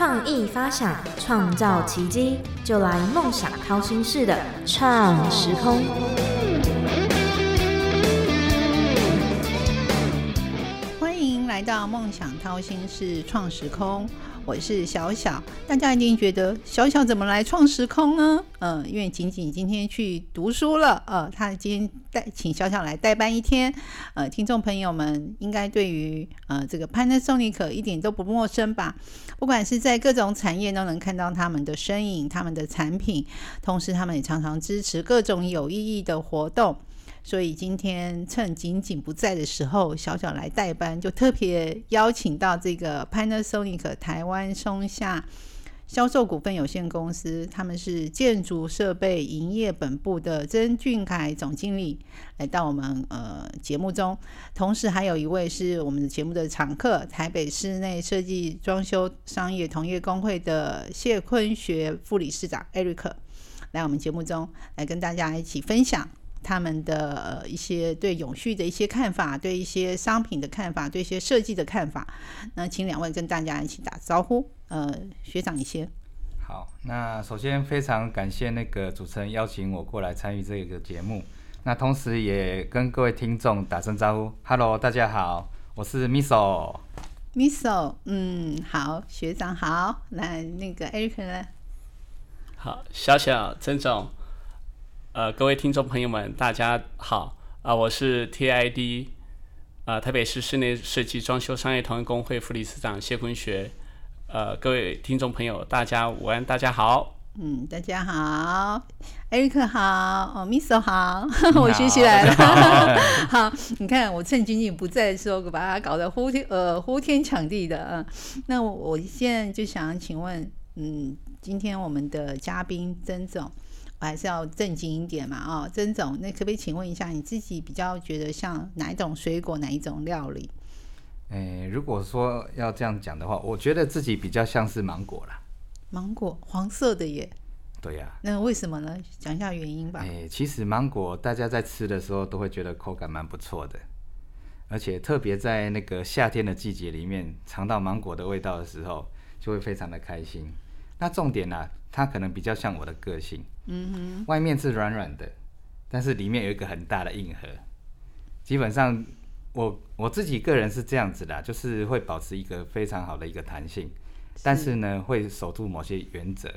创意发想，创造奇迹，就来梦想掏心式的创时空。欢迎来到梦想掏心式创时空。我是小小，大家一定觉得小小怎么来创时空呢？嗯，因为仅仅今天去读书了，呃，他今天带请小小来代班一天，呃，听众朋友们应该对于呃这个 Panasonic 一点都不陌生吧？不管是在各种产业都能看到他们的身影，他们的产品，同时他们也常常支持各种有意义的活动。所以今天趁仅仅不在的时候，小小来代班，就特别邀请到这个 Panasonic 台湾松下销售股份有限公司，他们是建筑设备营业本部的曾俊凯总经理来到我们呃节目中，同时还有一位是我们的节目的常客，台北室内设计装修商业同业工会的谢坤学副理事长 Eric 来我们节目中来跟大家一起分享。他们的一些对永续的一些看法，对一些商品的看法，对一些设计的看法，那请两位跟大家一起打招呼。呃，学长，你先。好，那首先非常感谢那个主持人邀请我过来参与这个节目，那同时也跟各位听众打声招呼，Hello，大家好，我是 Miso。Miso，嗯，好，学长好，来那个 Eric 呢？好，小小曾总。呃，各位听众朋友们，大家好啊！我是 TID 啊，台北市室内设计装修商业同业工会副理事长谢坤学。呃，各位听众朋友，大家午安，大家好。嗯，大家好，艾瑞克好，哦，Miss 好，我学习来了。好，你看我趁君君不在的时候，把它搞得呼天呃呼天抢地的啊。那我现在就想请问，嗯，今天我们的嘉宾曾总。我还是要正经一点嘛，啊，曾总，那可不可以请问一下，你自己比较觉得像哪一种水果，哪一种料理？诶，如果说要这样讲的话，我觉得自己比较像是芒果啦。芒果，黄色的耶。对呀。那为什么呢？讲一下原因吧。诶，其实芒果大家在吃的时候都会觉得口感蛮不错的，而且特别在那个夏天的季节里面，尝到芒果的味道的时候，就会非常的开心。那重点呢，它可能比较像我的个性。嗯哼，外面是软软的，但是里面有一个很大的硬核。基本上，我我自己个人是这样子的，就是会保持一个非常好的一个弹性，但是呢，会守住某些原则，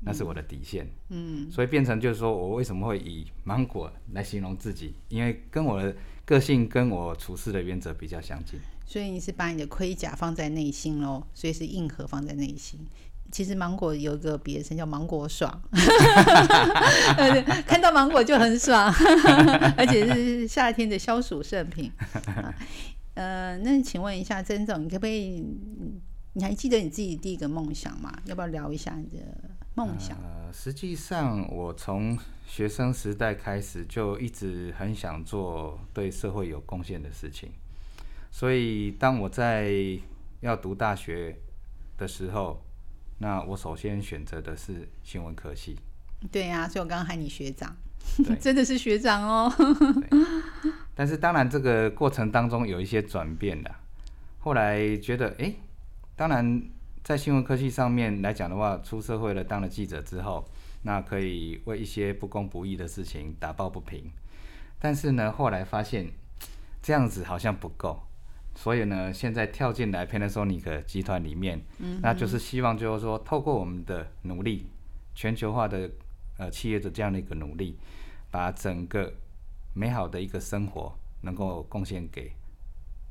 那是我的底线。嗯，所以变成就是说我为什么会以芒果来形容自己，因为跟我的个性跟我处事的原则比较相近。所以你是把你的盔甲放在内心喽，所以是硬核放在内心。其实芒果有一个别称叫芒果爽，看到芒果就很爽，而且是夏天的消暑圣品。呃，那请问一下曾总，你可不可以？你还记得你自己第一个梦想吗？要不要聊一下你的梦想？呃，实际上我从学生时代开始就一直很想做对社会有贡献的事情，所以当我在要读大学的时候。那我首先选择的是新闻科系。对呀，所以我刚刚喊你学长，真的是学长哦。但是当然，这个过程当中有一些转变的。后来觉得，哎，当然在新闻科技上面来讲的话，出社会了，当了记者之后，那可以为一些不公不义的事情打抱不平。但是呢，后来发现这样子好像不够。所以呢，现在跳进来 Panasonic 集团里面，嗯那就是希望就是说，透过我们的努力，全球化的呃企业的这样的一个努力，把整个美好的一个生活能够贡献给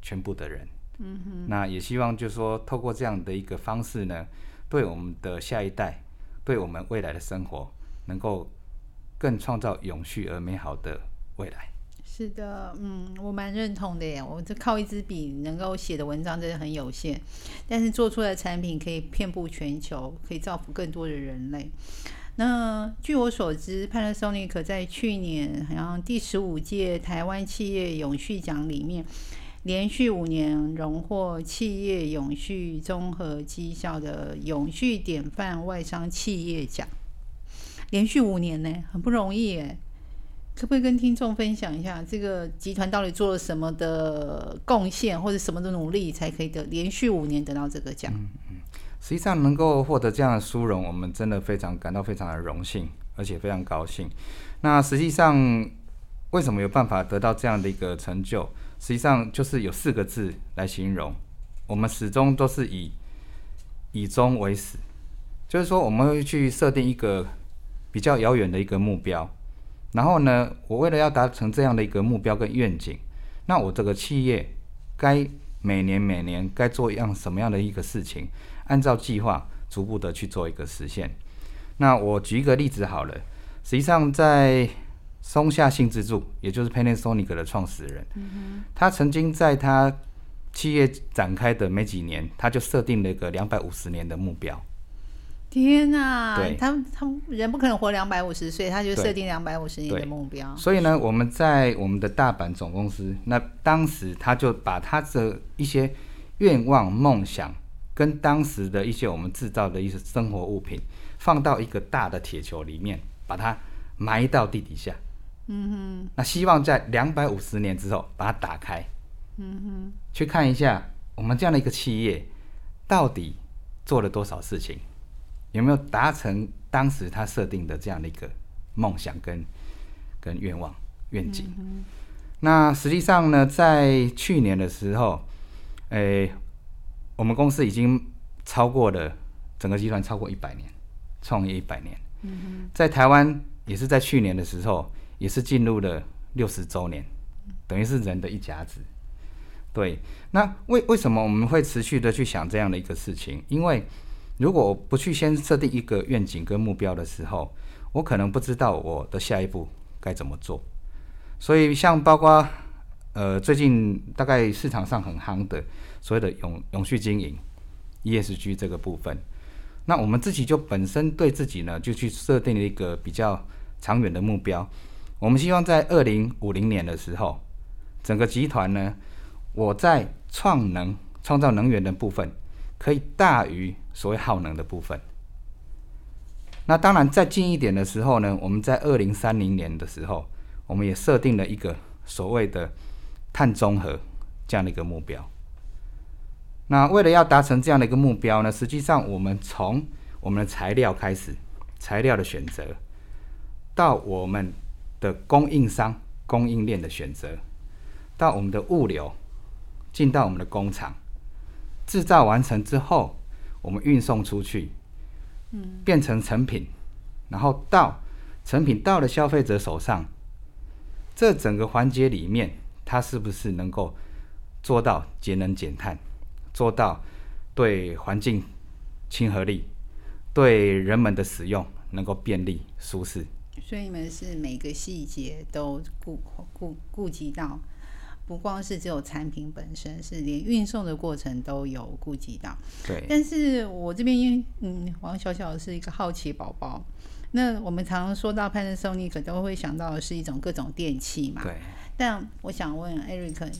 全部的人。嗯哼。那也希望就是说，透过这样的一个方式呢，对我们的下一代，对我们未来的生活，能够更创造永续而美好的未来。是的，嗯，我蛮认同的耶。我这靠一支笔能够写的文章真的很有限，但是做出来的产品可以遍布全球，可以造福更多的人类。那据我所知，Panasonic 在去年好像第十五届台湾企业永续奖里面，连续五年荣获企业永续综合绩效的永续典范外商企业奖，连续五年呢，很不容易耶。可不可以跟听众分享一下，这个集团到底做了什么的贡献，或者什么的努力，才可以得连续五年得到这个奖？嗯嗯，实际上能够获得这样的殊荣，我们真的非常感到非常的荣幸，而且非常高兴。那实际上为什么有办法得到这样的一个成就？实际上就是有四个字来形容，我们始终都是以以终为始，就是说我们会去设定一个比较遥远的一个目标，然后呢，我为了要达成这样的一个目标跟愿景，那我这个企业该每年每年该做一样什么样的一个事情，按照计划逐步的去做一个实现。那我举一个例子好了，实际上在松下幸之助，也就是 Panasonic 的创始人，他曾经在他企业展开的没几年，他就设定了一个两百五十年的目标。天呐对，他他人不可能活两百五十岁，他就设定两百五十年的目标。所以呢，我们在我们的大阪总公司，那当时他就把他的一些愿望、梦想，跟当时的一些我们制造的一些生活物品，放到一个大的铁球里面，把它埋到地底下。嗯哼。那希望在两百五十年之后把它打开。嗯哼。去看一下我们这样的一个企业，到底做了多少事情，有没有达成当时他设定的这样的一个梦想跟跟愿望愿景。那实际上呢，在去年的时候，诶、我们公司已经超过了整个集团超过一百年，创业一百年。在台湾也是在去年的时候，也是进入了六十周年，等于是人的一甲子。对，那为为什么我们会持续的去想这样的一个事情？因为如果我不去先设定一个愿景跟目标的时候，我可能不知道我的下一步该怎么做。所以像包括呃最近大概市场上很夯的所谓的永永续经营 ESG 这个部分，那我们自己就本身对自己呢就去设定了一个比较长远的目标。我们希望在二零五零年的时候，整个集团呢，我在创能创造能源的部分可以大于所谓耗能的部分。那当然，再近一点的时候呢，我们在二零三零年的时候，我们也设定了一个所谓的碳中和这样的一个目标。那为了要达成这样的一个目标呢，实际上我们从我们的材料开始，材料的选择，到我们的供应商供应链的选择，到我们的物流，进到我们的工厂，制造完成之后，我们运送出去，嗯，变成成品，然后到成品到了消费者手上，这整个环节里面，它是不是能够做到节能减碳，做到对环境亲和力，对人们的使用能够便利舒适？所以你们是每个细节都顾顾顾及到，不光是只有产品本身，是连运送的过程都有顾及到。对，但是我这边因为嗯，王小小是一个好奇宝宝，那我们常常说到 Panasonic 都会想到的是一种各种电器嘛。对。但我想问 Eric，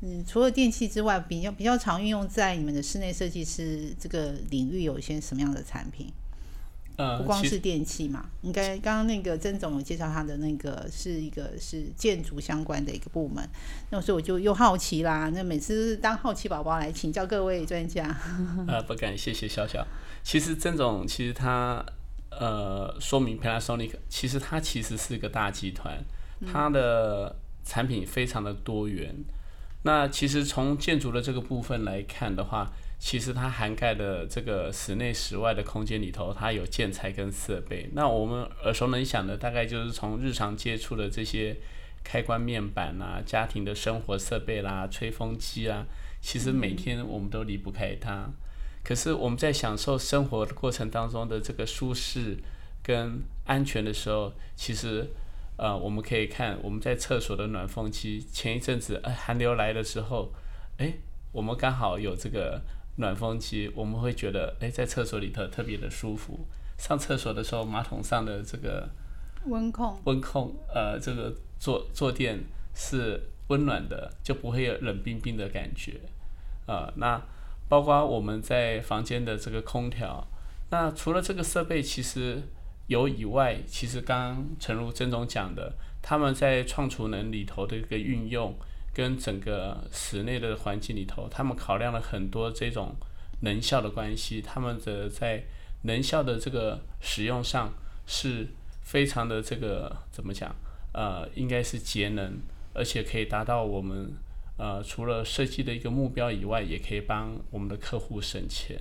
嗯，除了电器之外，比较比较常运用在你们的室内设计师这个领域有一些什么样的产品？呃，不光是电器嘛，应该刚刚那个曾总有介绍他的那个是一个是建筑相关的一个部门，那所以我就又好奇啦。那每次都是当好奇宝宝来请教各位专家。呃，不敢，谢谢小小。其实曾总其实他呃说明 Panasonic，其实它其实是个大集团，它的产品非常的多元。那其实从建筑的这个部分来看的话，其实它涵盖的这个室内室外的空间里头，它有建材跟设备。那我们耳熟能详的，大概就是从日常接触的这些开关面板啦、家庭的生活设备啦、吹风机啊，其实每天我们都离不开它。可是我们在享受生活的过程当中的这个舒适跟安全的时候，其实呃，我们可以看我们在厕所的暖风机，前一阵子哎寒流来的时候，哎，我们刚好有这个暖风机，我们会觉得哎在厕所里头特别的舒服。上厕所的时候，马桶上的这个温控温控呃这个坐坐垫是温暖的，就不会有冷冰冰的感觉。呃，那包括我们在房间的这个空调，那除了这个设备其实有以外，其实刚刚陈如曾总讲的，他们在创储能里头的一个运用，跟整个室内的环境里头，他们考量了很多这种能效的关系，他们的在能效的这个使用上是非常的这个怎么讲？呃，应该是节能，而且可以达到我们呃除了设计的一个目标以外，也可以帮我们的客户省钱。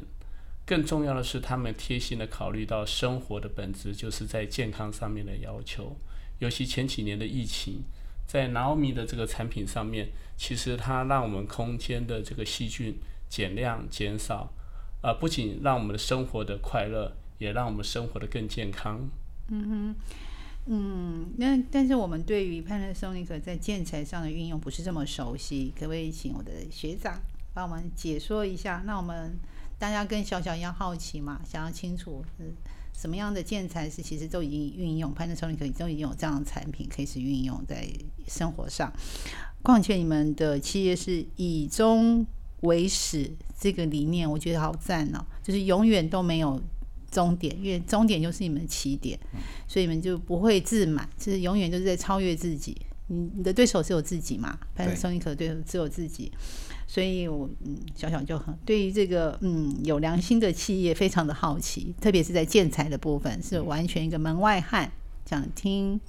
更重要的是，他们贴心的考虑到生活的本质，就是在健康上面的要求。尤其前几年的疫情，在 Naomi 的这个产品上面，其实它让我们空间的这个细菌减量减少，呃，不仅让我们的生活的快乐，也让我们生活的更健康。嗯哼，嗯，那但是我们对于 Panasonic 在建材上的运用不是这么熟悉，可不可以请我的学长帮我们解说一下？那我们大家跟小小一样好奇嘛，想要清楚嗯什么样的建材是其实都已经运用 Panasonic 都已经有这样的产品可以是运用在生活上。况且你们的企业是以终为始这个理念，我觉得好赞哦，就是永远都没有终点，因为终点就是你们的起点，所以你们就不会自满，就是永远都是在超越自己。你你的对手只有自己嘛对，Panasonic 的对手只有自己，所以我嗯小小就很对于这个嗯有良心的企业非常的好奇，特别是在建材的部分是完全一个门外汉，想听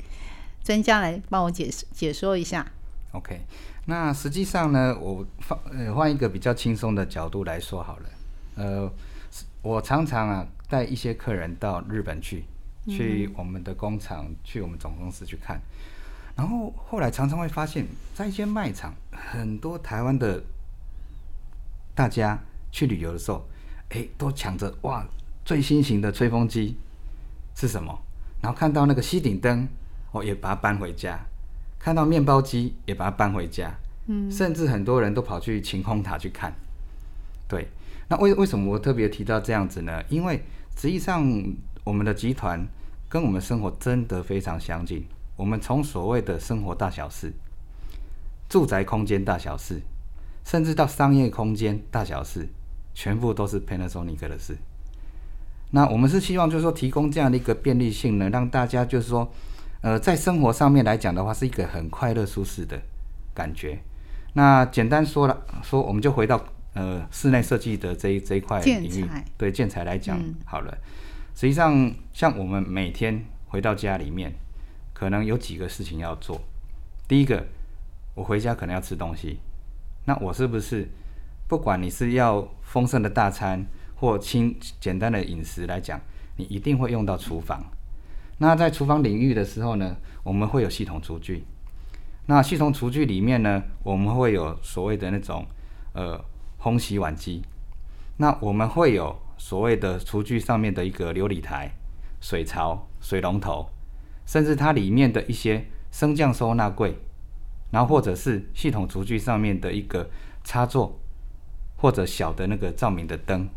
专家来帮我解释解说一下。OK，那实际上呢，我放呃换一个比较轻松的角度来说好了。呃，我常常啊带一些客人到日本去，去我们的工厂，去我们总公司去看。然后后来常常会发现，在一些卖场，很多台湾的大家去旅游的时候，哎，都抢着哇最新型的吹风机是什么？然后看到那个吸顶灯，哦也把它搬回家。看到面包机也把它搬回家，嗯，甚至很多人都跑去晴空塔去看。对，那为为什么我特别提到这样子呢？因为实际上我们的集团跟我们生活真的非常相近。我们从所谓的生活大小事、住宅空间大小事，甚至到商业空间大小事，全部都是 Panasonic 的事。那我们是希望就是说提供这样的一个便利性能，让大家就是说。呃，在生活上面来讲的话，是一个很快乐舒适的感觉。那简单说了，说我们就回到呃室内设计的这一这一块领域建，对建材来讲、嗯好了。实际上，像我们每天回到家里面，可能有几个事情要做。第一个，我回家可能要吃东西，那我是不是不管你是要丰盛的大餐或轻简单的饮食来讲，你一定会用到厨房。那在厨房领域的时候呢，我们会有系统厨具。那系统厨具里面呢，我们会有所谓的那种呃烘洗碗机。那我们会有所谓的厨具上面的一个琉璃台、水槽、水龙头，甚至它里面的一些升降收纳柜，然后或者是系统厨具上面的一个插座，或者小的那个照明的灯，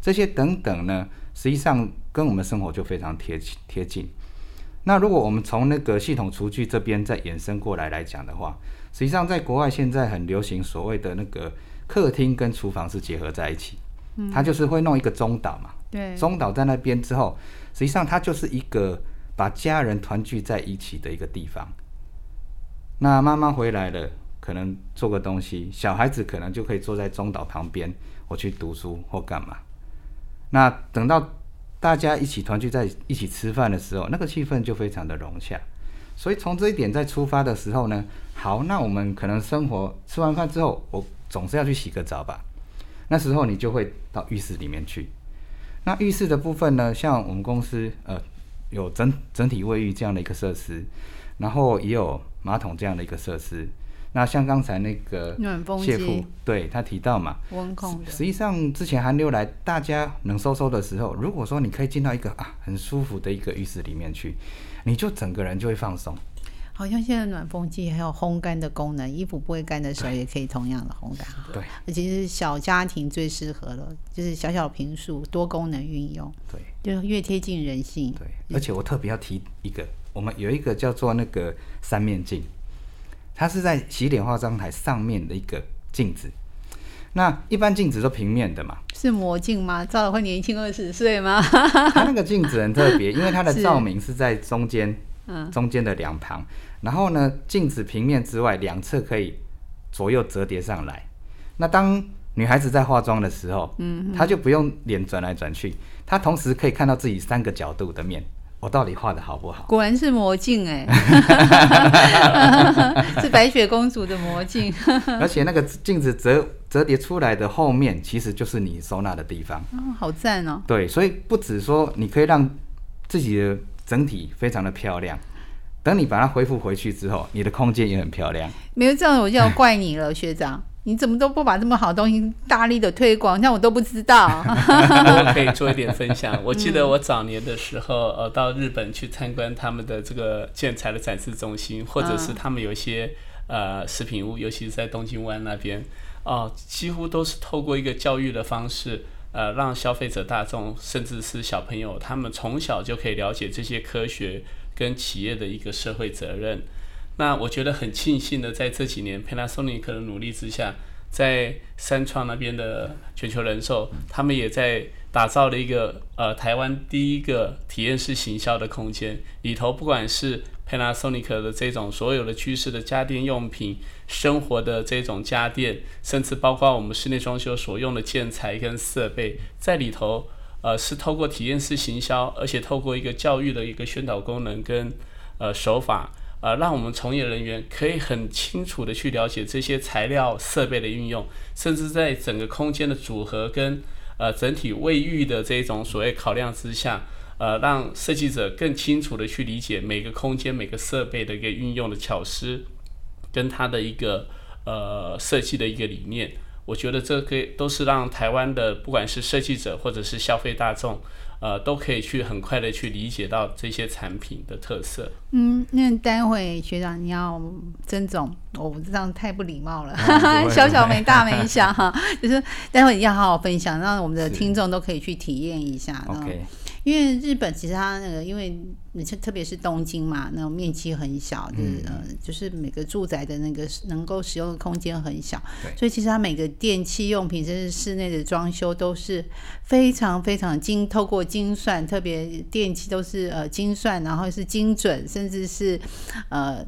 这些等等呢，实际上跟我们生活就非常贴贴近。那如果我们从那个系统厨具这边再延伸过来来讲的话，实际上在国外现在很流行所谓的那个客厅跟厨房是结合在一起，它就是会弄一个中岛嘛，对，中岛在那边之后，实际上它就是一个把家人团聚在一起的一个地方。那妈妈回来了，可能做个东西，小孩子可能就可以坐在中岛旁边，我去读书或干嘛。那等到大家一起团聚在一起吃饭的时候，那个气氛就非常的融洽。所以从这一点在出发的时候呢，好，那我们可能生活吃完饭之后，我总是要去洗个澡吧。那时候你就会到浴室里面去。那浴室的部分呢，像我们公司呃有整整体卫浴这样的一个设施，然后也有马桶这样的一个设施。那像刚才那个暖风机对他提到嘛，温控的实，际上，之前寒流来，大家冷飕飕的时候，如果说你可以进到一个啊很舒服的一个浴室里面去，你就整个人就会放松。好像现在暖风机还有烘干的功能，衣服不会干的时候也可以同样的烘干。对而且是小家庭最适合了，就是小小平数多功能运用，对就越贴近人性。对，而且我特别要提一个，我们有一个叫做那个三面镜，它是在洗脸化妆台上面的一个镜子。那一般镜子都平面的嘛，是魔镜吗？照了会年轻二十岁吗？它那个镜子很特别，因为它的照明是在中间，嗯，中间的两旁，然后呢，镜子平面之外，两侧可以左右折叠上来。那当女孩子在化妆的时候，嗯，她就不用脸转来转去，她同时可以看到自己三个角度的面，我到底画的好不好？果然是魔镜哎，是白雪公主的魔镜。而且那个镜子折折叠出来的后面，其实就是你收纳的地方。哦，好赞哦！对，所以不止说你可以让自己的整体非常的漂亮，等你把它恢复回去之后，你的空间也很漂亮。没有这样，我就要怪你了，学长。你怎么都不把这么好东西大力的推广，像我都不知道。我可以做一点分享。我记得我早年的时候，呃，到日本去参观他们的这个建材的展示中心，或者是他们有一些呃食品屋，尤其是在东京湾那边，哦，几乎都是透过一个教育的方式，呃，让消费者大众，甚至是小朋友，他们从小就可以了解这些科学跟企业的一个社会责任。那我觉得很庆幸的，在这几年 Panasonic 的努力之下，在三创那边的全球人寿，他们也在打造了一个呃台湾第一个体验式行销的空间。里头不管是 Panasonic 的这种所有的趋势的家电用品、生活的这种家电，甚至包括我们室内装修所用的建材跟设备，在里头呃是透过体验式行销，而且透过一个教育的一个宣导功能跟呃手法。呃，让我们从业人员可以很清楚的去了解这些材料设备的运用，甚至在整个空间的组合跟呃整体卫浴的这种所谓考量之下，呃，让设计者更清楚的去理解每个空间每个设备的一个运用的巧思，跟它的一个呃设计的一个理念。我觉得这个都是让台湾的不管是设计者或者是消费大众。呃，都可以去很快的去理解到这些产品的特色。嗯，那待会学长你要曾总，我这样太不礼貌了，小小没大没小哈，就是待会你要好好分享，让我们的听众都可以去体验一下。OK。因为日本其实它那个，因为特别是东京嘛，那种面积很小，就是呃，就是每个住宅的那个能够使用的空间很小，所以其实它每个电器用品，甚至室内的装修都是非常非常精，透过精算，特别电器都是呃精算，然后是精准，甚至是呃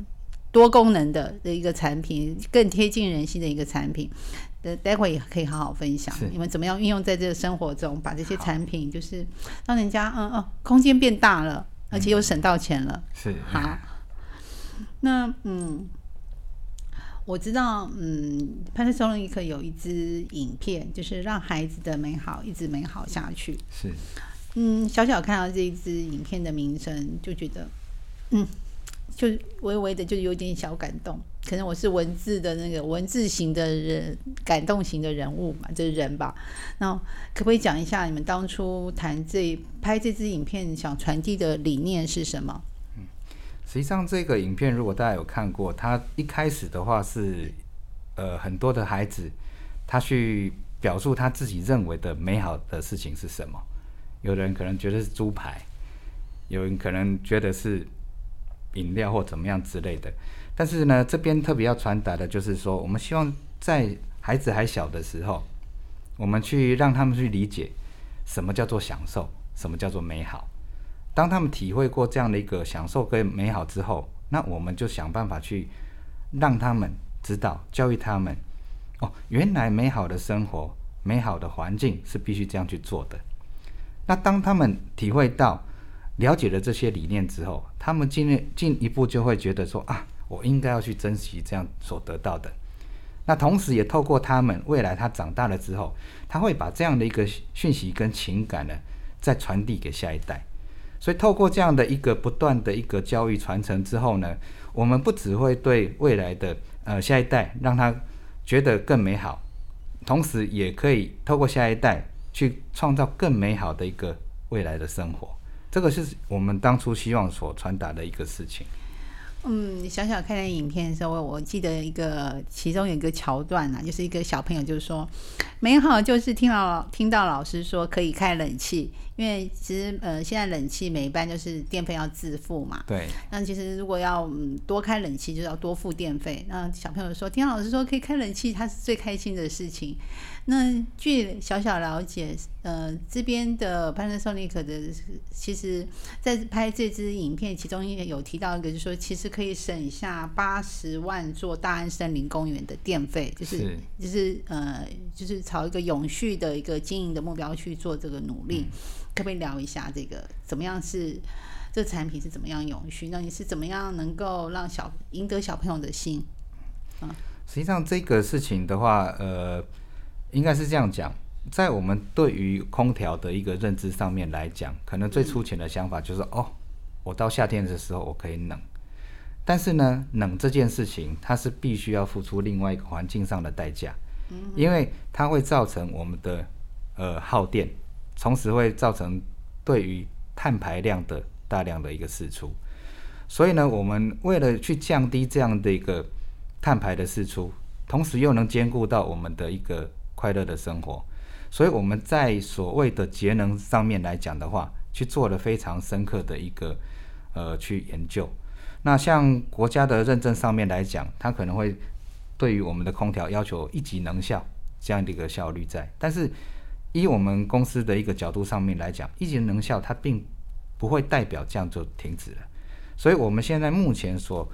多功能的的一个产品，更贴近人心的一个产品。的待会也可以好好分享，你们怎么样运用在这个生活中，把这些产品就是让人家嗯嗯空间变大了，而且又省到钱了。是好，那嗯，我知道嗯，Panasonic 有一支影片，就是让孩子的美好一直美好下去。是嗯，小小看到这一支影片的名称，就觉得嗯。就微微的，就有点小感动。可能我是文字的那个文字型的人，感动型的人物嘛，就是人吧。那可不可以讲一下你们当初谈这拍这支影片想传递的理念是什么？嗯，实际上这个影片如果大家有看过，它一开始的话是呃很多的孩子他去表述他自己认为的美好的事情是什么。有人可能觉得是猪排，有人可能觉得是。饮料或怎么样之类的，但是呢，这边特别要传达的就是说，我们希望在孩子还小的时候，我们去让他们去理解什么叫做享受，什么叫做美好。当他们体会过这样的一个享受跟美好之后，那我们就想办法去让他们知道，教育他们哦，原来美好的生活、美好的环境是必须这样去做的。那当他们体会到，了解了这些理念之后，他们进进一步就会觉得说啊，我应该要去珍惜这样所得到的。那同时也透过他们未来他长大了之后，他会把这样的一个讯息跟情感呢，再传递给下一代。所以透过这样的一个不断的一个教育传承之后呢，我们不只会对未来的呃下一代让他觉得更美好，同时也可以透过下一代去创造更美好的一个未来的生活。这个是我们当初希望所传达的一个事情。嗯，小小看那影片的时候，我记得一个其中有一个桥段啊，就是一个小朋友就是说，美好就是听到听到老师说可以开冷气，因为其实呃现在冷气每一班就是电费要自付嘛。对。那其实如果要嗯多开冷气，就要多付电费。那小朋友说，听老师说可以开冷气，他是最开心的事情。那据小小了解，呃，这边的 Panasonic 的，其实在拍这支影片，其中有提到一个，就是说其实可以省下八十万座大安森林公园的电费，就是就是呃，就是朝一个永续的一个经营的目标去做这个努力，嗯可不可以聊一下这个怎么样是这个产品是怎么样永续？那你是怎么样能够让小赢得小朋友的心？实际上这个事情的话，呃，应该是这样讲，在我们对于空调的一个认知上面来讲，可能最粗浅的想法就是，哦，我到夏天的时候我可以冷，但是呢，冷这件事情它是必须要付出另外一个环境上的代价，因为它会造成我们的呃耗电，同时会造成对于碳排量的大量的一个释出。所以呢，我们为了去降低这样的一个碳排的释出，同时又能兼顾到我们的一个快乐的生活，所以我们在所谓的节能上面来讲的话，去做了非常深刻的一个呃去研究。那像国家的认证上面来讲，它可能会对于我们的空调要求一级能效这样的一个效率在，但是以我们公司的一个角度上面来讲，一级能效它并不会代表这样就停止了。所以我们现在目前所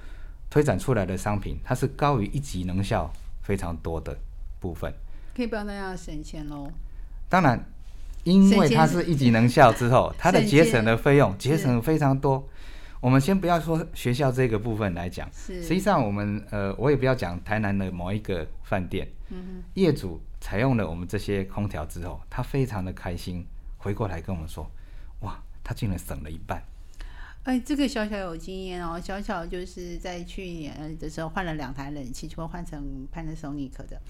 推展出来的商品，它是高于一级能效非常多的部分。可以帮大家省钱喽。当然，因为它是一级能效之后，它的节省的费用节省非常多。我们先不要说学校这个部分来讲，实际上我们呃，我也不要讲台南的某一个饭店，嗯业主采用了我们这些空调之后，他非常的开心，回过来跟我们说，哇，他竟然省了一半。哎，这个小小有经验哦，小小就是在去年的时候换了两台冷气，就会换成 Panasonic 的。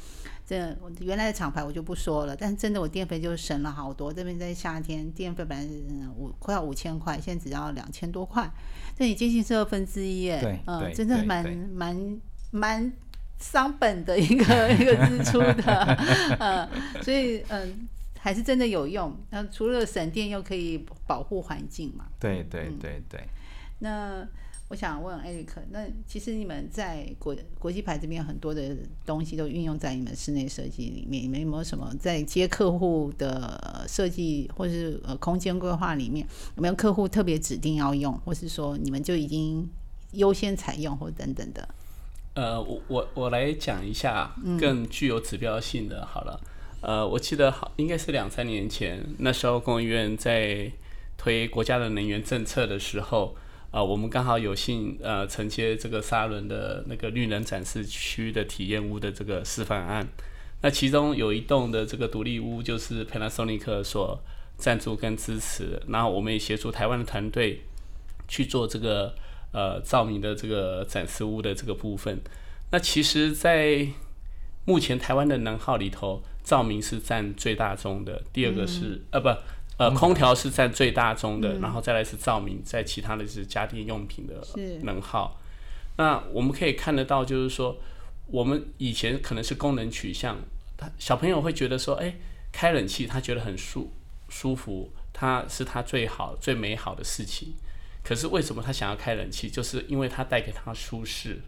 这原来的厂牌我就不说了，但是真的我电费就省了好多。这边在夏天电费本来是嗯五快要五千块，现在只要两千多块，这也接近是二分之一耶。对嗯，对真的蛮蛮蛮伤本的一个 一个支出的，嗯，所以嗯。还是真的有用，那除了省电，又可以保护环境嘛。对对嗯对对。那我想问艾瑞克，那其实你们在国国际牌这边很多的东西都运用在你们室内设计里面，你们有没有什么在接客户的呃设计或是呃空间规划里面，有没有客户特别指定要用，或是说你们就已经优先采用或等等的？呃，我我我来讲一下嗯更具有指标性的，好了。呃，我记得好应该是两三年前，那时候工务院在推国家的能源政策的时候，啊、我们刚好有幸呃承接这个沙伦的那个绿能展示区的体验屋的这个示范案。那其中有一栋的这个独立屋，就是 Panasonic 所赞助跟支持，然后我们也协助台湾的团队去做这个呃照明的这个展示屋的这个部分。那其实，在目前台湾的能耗里头，照明是占最大宗的，第二个是、呃不呃空调是占最大宗的，然后再来是照明，在其他的是家电用品的能耗。那我们可以看得到，就是说我们以前可能是功能取向，他小朋友会觉得说，哎，开冷气他觉得很舒舒服，他是他最好最美好的事情。可是为什么他想要开冷气？就是因为它带给他舒适。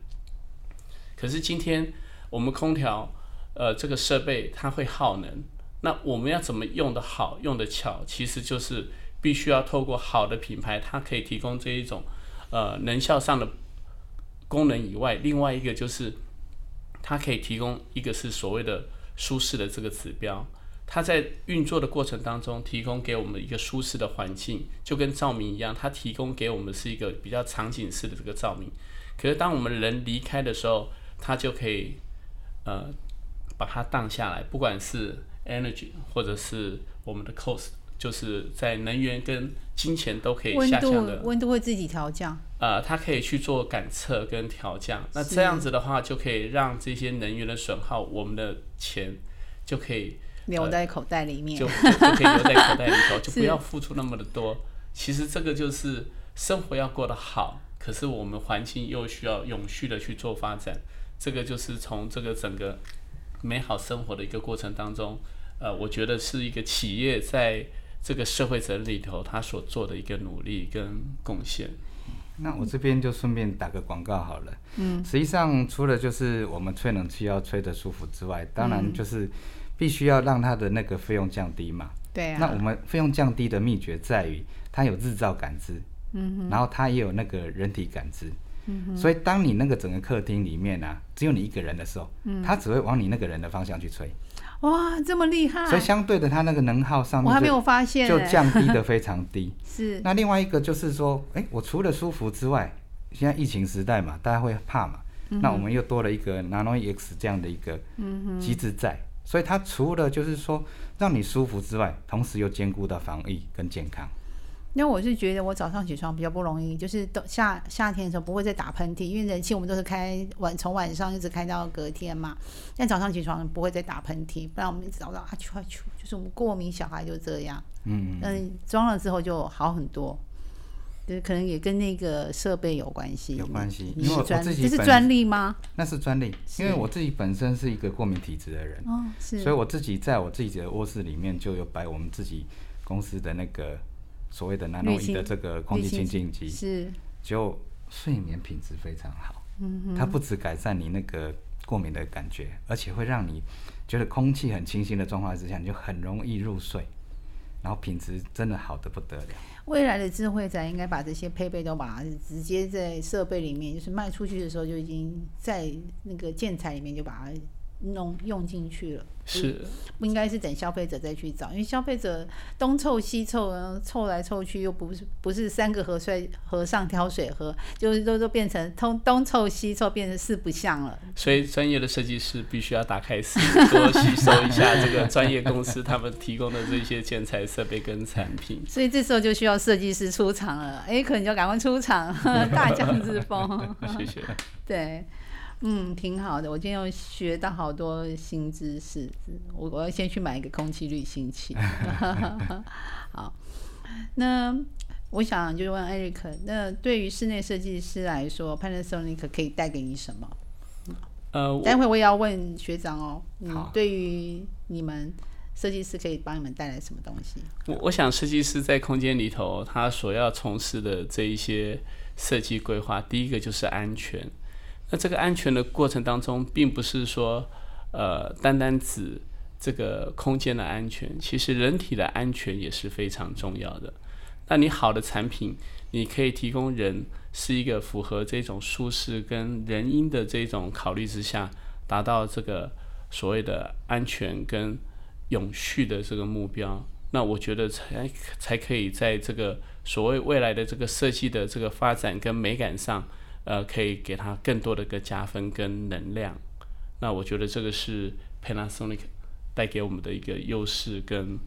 可是今天我们空调，呃，这个设备它会耗能，那我们要怎么用的好、用的巧，其实就是必须要透过好的品牌，它可以提供这一种呃能效上的功能以外，另外一个就是它可以提供一个是所谓的舒适的这个指标。它在运作的过程当中，提供给我们一个舒适的环境，就跟照明一样，它提供给我们是一个比较场景式的这个照明。可是当我们人离开的时候，它就可以呃把它荡下来，不管是 energy 或者是我们的 cost，就是在能源跟金钱都可以下降的。温度会自己调降，呃，它可以去做感测跟调降。那这样子的话，就可以让这些能源的损耗，我们的钱就可以留在口袋里面就。就就可以留在口袋里头，就不要付出那么的多。其实这个就是生活要过得好，可是我们环境又需要永续的去做发展。这个就是从这个整个美好生活的一个过程当中，呃，我觉得是一个企业在这个社会责任里头他所做的一个努力跟贡献。那我这边就顺便打个广告好了。嗯，实际上除了就是我们吹冷气要吹得舒服之外，当然就是必须要让它的那个费用降低嘛。对啊，那我们费用降低的秘诀在于它有日照感知，嗯，然后它也有那个人体感知。所以当你那个整个客厅里面啊，只有你一个人的时候，嗯。它只会往你那个人的方向去吹，哇，这么厉害！所以相对的，它那个能耗上面就我还没有发现就欸降低的非常低。是。那另外一个就是说，哎、我除了舒服之外，现在疫情时代嘛，大家会怕嘛，嗯那我们又多了一个 Nano EX 这样的一个机制在，所以它除了就是说让你舒服之外，同时又兼顾到防疫跟健康。因为我是觉得我早上起床比较不容易，就是都夏夏天的时候不会再打喷嚏，因为人气我们都是开晚从晚上一直开到隔天嘛。但早上起床不会再打喷嚏，不然我们一直早上啊啾啊啾，就是我们过敏小孩就这样。嗯，嗯，装了之后就好很多，就是可能也跟那个设备有关系。有关系你因为我是专自己这是专利吗？那是专利，因为我自己本身是一个过敏体质的人，哦，是。所以我自己在我自己的卧室里面就有摆我们自己公司的那个所谓的 Nano E 的这个空气清净机，是就睡眠品质非常好。嗯它不止改善你那个过敏的感觉，而且会让你觉得空气很清新的状况之下，你就很容易入睡，然后品质真的好的不得了。未来的智慧宅应该把这些配备都把它直接在设备里面，就是卖出去的时候就已经在那个建材里面就把它弄用进去了。是不应该是等消费者再去找，因为消费者东凑西凑，然后凑来凑去，又不是不是三个和水和尚挑水喝，就是都都变成东东凑西凑，变成四不像了。所以专业的设计师必须要打开思路，多吸收一下这个专业公司他们提供的这些建材设备跟产品。所以这时候就需要设计师出场了。哎，可能就赶快出场，大将之风。谢谢。对，嗯，挺好的。我今天又学到好多新知识，我我要先去买一个空气滤清器。好，那我想就问艾瑞克，那对于室内设计师来说，Panasonic 可以带给你什么？呃，待会我也要问学长哦，嗯好，对于你们设计师可以帮你们带来什么东西？我我想设计师在空间里头，他所要从事的这一些设计规划，第一个就是安全。那这个安全的过程当中，并不是说呃单单指这个空间的安全，其实人体的安全也是非常重要的。那你好的产品，你可以提供人是一个符合这种舒适跟人因的这种考虑之下，达到这个所谓的安全跟永续的这个目标。那我觉得才才可以在这个所谓未来的这个设计的这个发展跟美感上，呃，可以给它更多的个加分跟能量。那我觉得这个是 Panasonic 带给我们的一个优势跟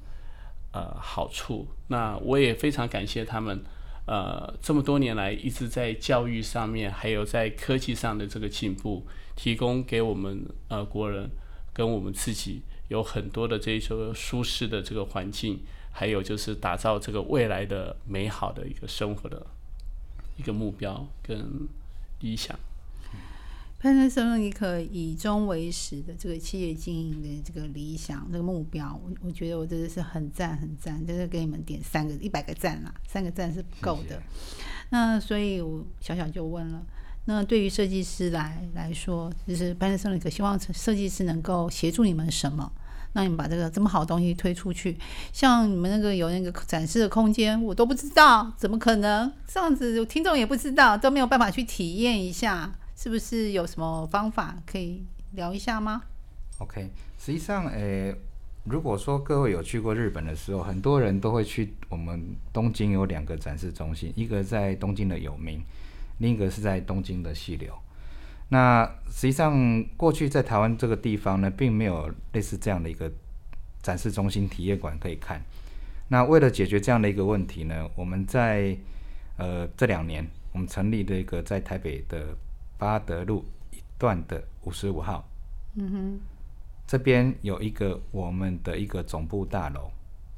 呃好处。那我也非常感谢他们，呃，这么多年来一直在教育上面，还有在科技上的这个进步，提供给我们呃国人跟我们自己有很多的这一种舒适的这个环境，还有就是打造这个未来的美好的一个生活的一个目标跟理想。Panasonic 以终为始的这个企业经营的这个理想、这个目标，我我觉得我真的是很赞很赞，就是给你们点三个一百个赞啦，三个赞是不够的。那所以我小小就问了，那对于设计师来来说，就是 Panasonic 希望设计师能够协助你们什么？让你们把这个这么好的东西推出去，像你们那个有那个展示的空间，我都不知道，怎么可能这样子？听众也不知道，都没有办法去体验一下，是不是有什么方法可以聊一下吗？OK，实际上，诶、如果说各位有去过日本的时候，很多人都会去我们东京有两个展示中心，一个在东京的有名，另一个是在东京的细流。那实际上，过去在台湾这个地方呢，并没有类似这样的一个展示中心、体验馆可以看。那为了解决这样的一个问题呢，我们在呃这两年，我们成立了一个在台北的八德路一段的五十五号，嗯哼这边有一个我们的一个总部大楼，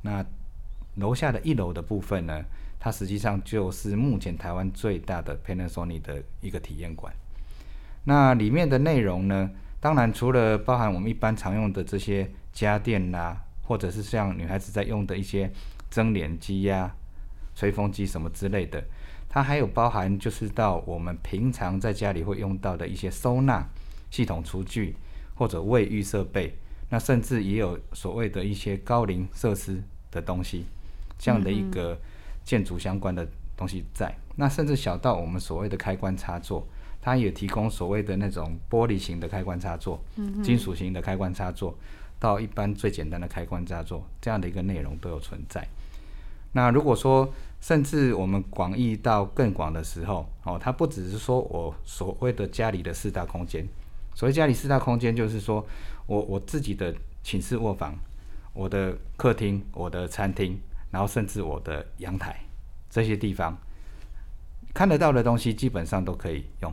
那楼下的一楼的部分呢，它实际上就是目前台湾最大的 Panasonic 的一个体验馆。那里面的内容呢，当然除了包含我们一般常用的这些家电啦、或者是像女孩子在用的一些蒸脸机呀、吹风机什么之类的，它还有包含就是到我们平常在家里会用到的一些收纳系统厨具或者卫浴设备，那甚至也有所谓的一些高龄设施的东西，这样的一个建筑相关的东西在。那甚至小到我们所谓的开关插座，它也提供所谓的那种玻璃型的开关插座、金属型的开关插座，到一般最简单的开关插座这样的一个内容都有存在。那如果说甚至我们广义到更广的时候，哦，它不只是说我所谓的家里的四大空间，所谓家里四大空间，就是说我我自己的寝室卧房、我的客厅、我的餐厅，然后甚至我的阳台这些地方看得到的东西，基本上都可以用。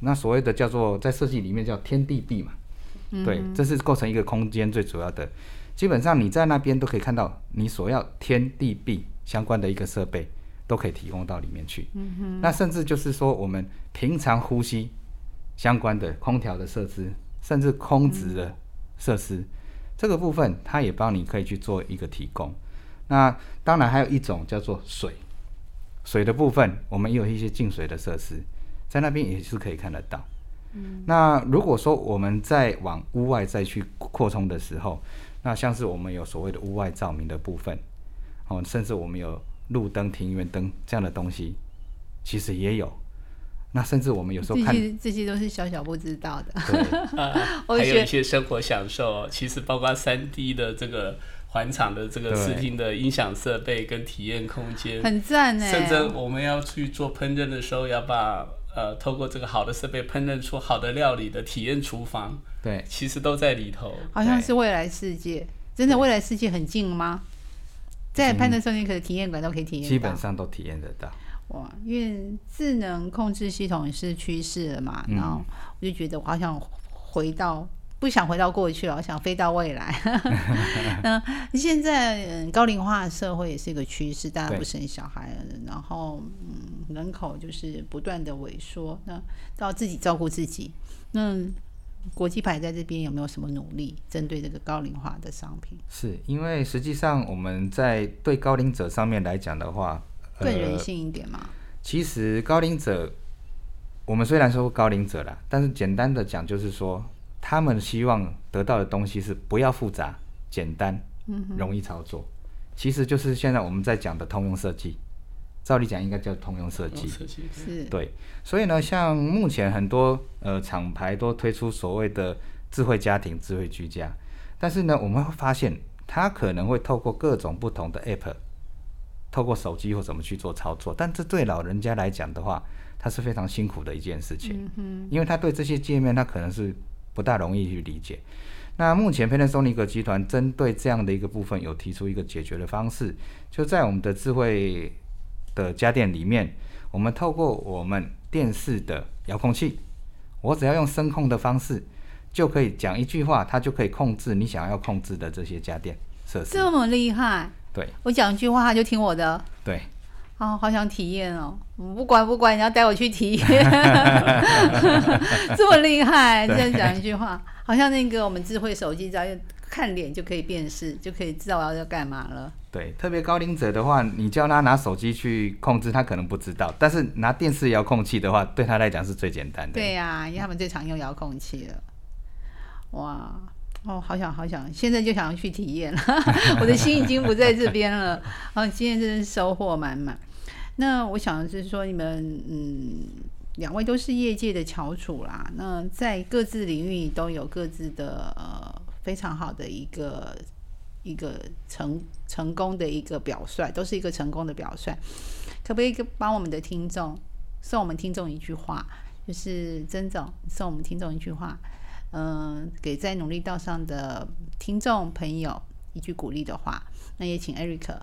那所谓的叫做在设计里面叫天地壁嘛，对，这是构成一个空间最主要的。基本上你在那边都可以看到你所要天地壁相关的一个设备，都可以提供到里面去。嗯。那甚至就是说我们平常呼吸相关的空调的设施，甚至空值的设施，这个部分它也帮你可以去做一个提供。那当然还有一种叫做水，水的部分我们也有一些净水的设施。在那边也是可以看得到。嗯，那如果说我们再往屋外再去扩充的时候，那像是我们有所谓的屋外照明的部分，哦，甚至我们有路灯、庭院灯这样的东西，其实也有。那甚至我们有时候看这些都是小小不知道的。还有一些生活享受，其实包括三 D 的这个环场的这个视听的音响设备跟体验空间，很赞呢。甚至我们要去做烹饪的时候，要把呃，透过这个好的设备烹饪出好的料理的体验厨房，对，其实都在里头。好像是未来世界，真的未来世界很近吗？在潘德森尼克的体验馆都可以体验，基本上都体验得到。哇，因为智能控制系统也是趋势了嘛，然后我就觉得我好想回到。不想回到过去了，我想飞到未来。那现在高龄化社会也是一个趋势，大家不生小孩了，然后嗯，人口就是不断的萎缩，那都要自己照顾自己。那国际牌在这边有没有什么努力针对这个高龄化的商品？是因为实际上我们在对高龄者上面来讲的话，更人性一点嘛。其实高龄者，我们虽然说高龄者啦，但是简单的讲就是说。他们希望得到的东西是不要复杂、简单、容易操作，其实就是现在我们在讲的通用设计。照理讲应该叫通用设计，是，对。所以呢，像目前很多呃厂牌都推出所谓的智慧家庭、智慧居家，但是呢，我们会发现它可能会透过各种不同的 App，透过手机或怎么去做操作，但这对老人家来讲的话，它是非常辛苦的一件事情，因为他对这些界面，他可能是。不大容易去理解。那目前 Panasonic 集团针对这样的一个部分，有提出一个解决的方式，就在我们的智慧的家电里面，我们透过我们电视的遥控器，我只要用声控的方式，就可以讲一句话，它就可以控制你想要控制的这些家电设施。这么厉害？对，我讲一句话，它就听我的。对。哦，好想体验哦！不管不管，你要带我去体验，这么厉害！这样讲一句话，好像那个我们智慧手机，只要看脸就可以辨识，就可以知道我要要干嘛了。对，特别高龄者的话，你叫他拿手机去控制，他可能不知道；但是拿电视遥控器的话，对他来讲是最简单的。对呀，因为他们最常用遥控器了。哇！哦，好想好想，现在就想要去体验了。我的心已经不在这边了。哦，今天真是收获满满。那我想就是说，你们嗯，两位都是业界的翘楚啦。那在各自领域都有各自的呃非常好的一个一个成成功的一个表率，都是一个成功的表率。可不可以帮我们的听众送我们听众一句话？就是曾总送我们听众一句话，嗯，给在努力道上的听众朋友一句鼓励的话。那也请 Eric。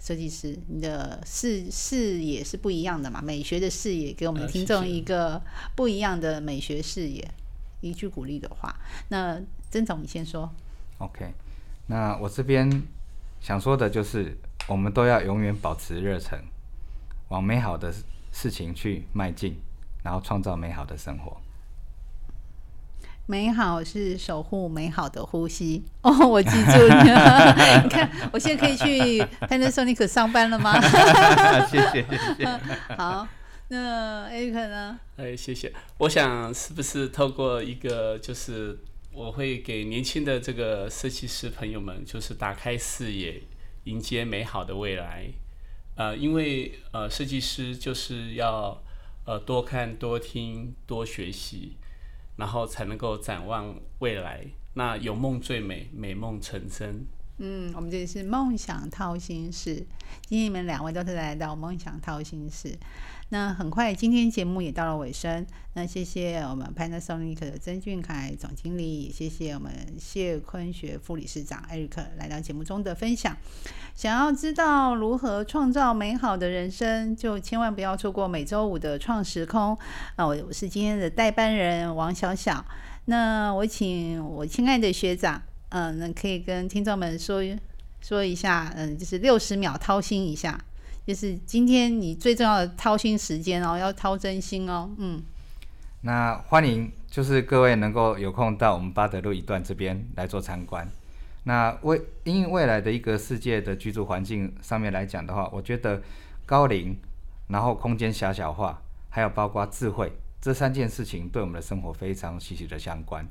设计师，你的视视野是不一样的嘛？美学的视野，给我们听众一个不一样的美学视野。一句鼓励的话，那曾总你先说。OK，那我这边想说的就是，我们都要永远保持热忱，往美好的事情去迈进，然后创造美好的生活。美好是守护美好的呼吸 哦，我记住了。你看，我现在可以去 Panasonic 上班了吗？谢 谢谢谢。好，那 Eric 呢？哎，谢谢。我想是不是透过一个，就是我会给年轻的这个设计师朋友们，就是打开视野，迎接美好的未来。呃，因为呃，设计师就是要。呃多看、多听、多学习，然后才能够展望未来。那有梦最美，美梦成真。嗯，我们这里是梦想掏心事，今天你们两位都是来到梦想掏心事。那很快，今天节目也到了尾声。那谢谢我们 Panasonic 的曾俊凯总经理，也谢谢我们谢坤学副理事长艾瑞克来到节目中的分享。想要知道如何创造美好的人生，就千万不要错过每周五的创时空。啊，我我是今天的代班人王小小。那我请我亲爱的学长。嗯，那可以跟听众们说说一下，嗯，就是六十秒掏心一下，就是今天你最重要的掏心时间哦，要掏真心哦，嗯。那欢迎，就是各位能够有空到我们巴德路一段这边来做参观。那未因为未来的一个世界的居住环境上面来讲的话，我觉得高龄，然后空间狭小化，还有包括智慧这三件事情，对我们的生活非常息息的相关。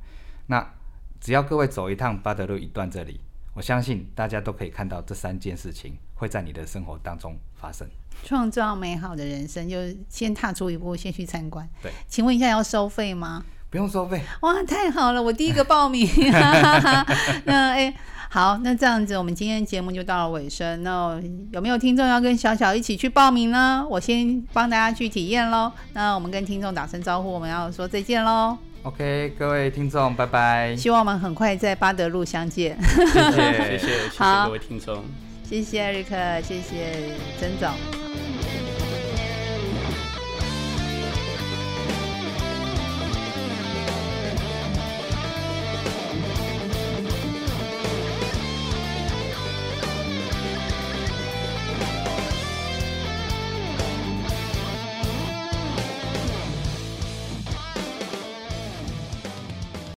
那只要各位走一趟巴德路一段这里，我相信大家都可以看到这三件事情会在你的生活当中发生。创造美好的人生，就先踏出一步，先去参观。对，请问一下要收费吗？不用收费。哇，太好了，我第一个报名。那哎，好，那这样子，我们今天节目就到了尾声。那有没有听众要跟小小一起去报名呢？我先帮大家去体验喽。那我们跟听众打声招呼，我们要说再见喽。OK，各位听众，拜拜。希望我们很快在巴德路相见。谢谢，谢谢，谢谢各位听众。谢谢艾瑞克，谢谢曾总。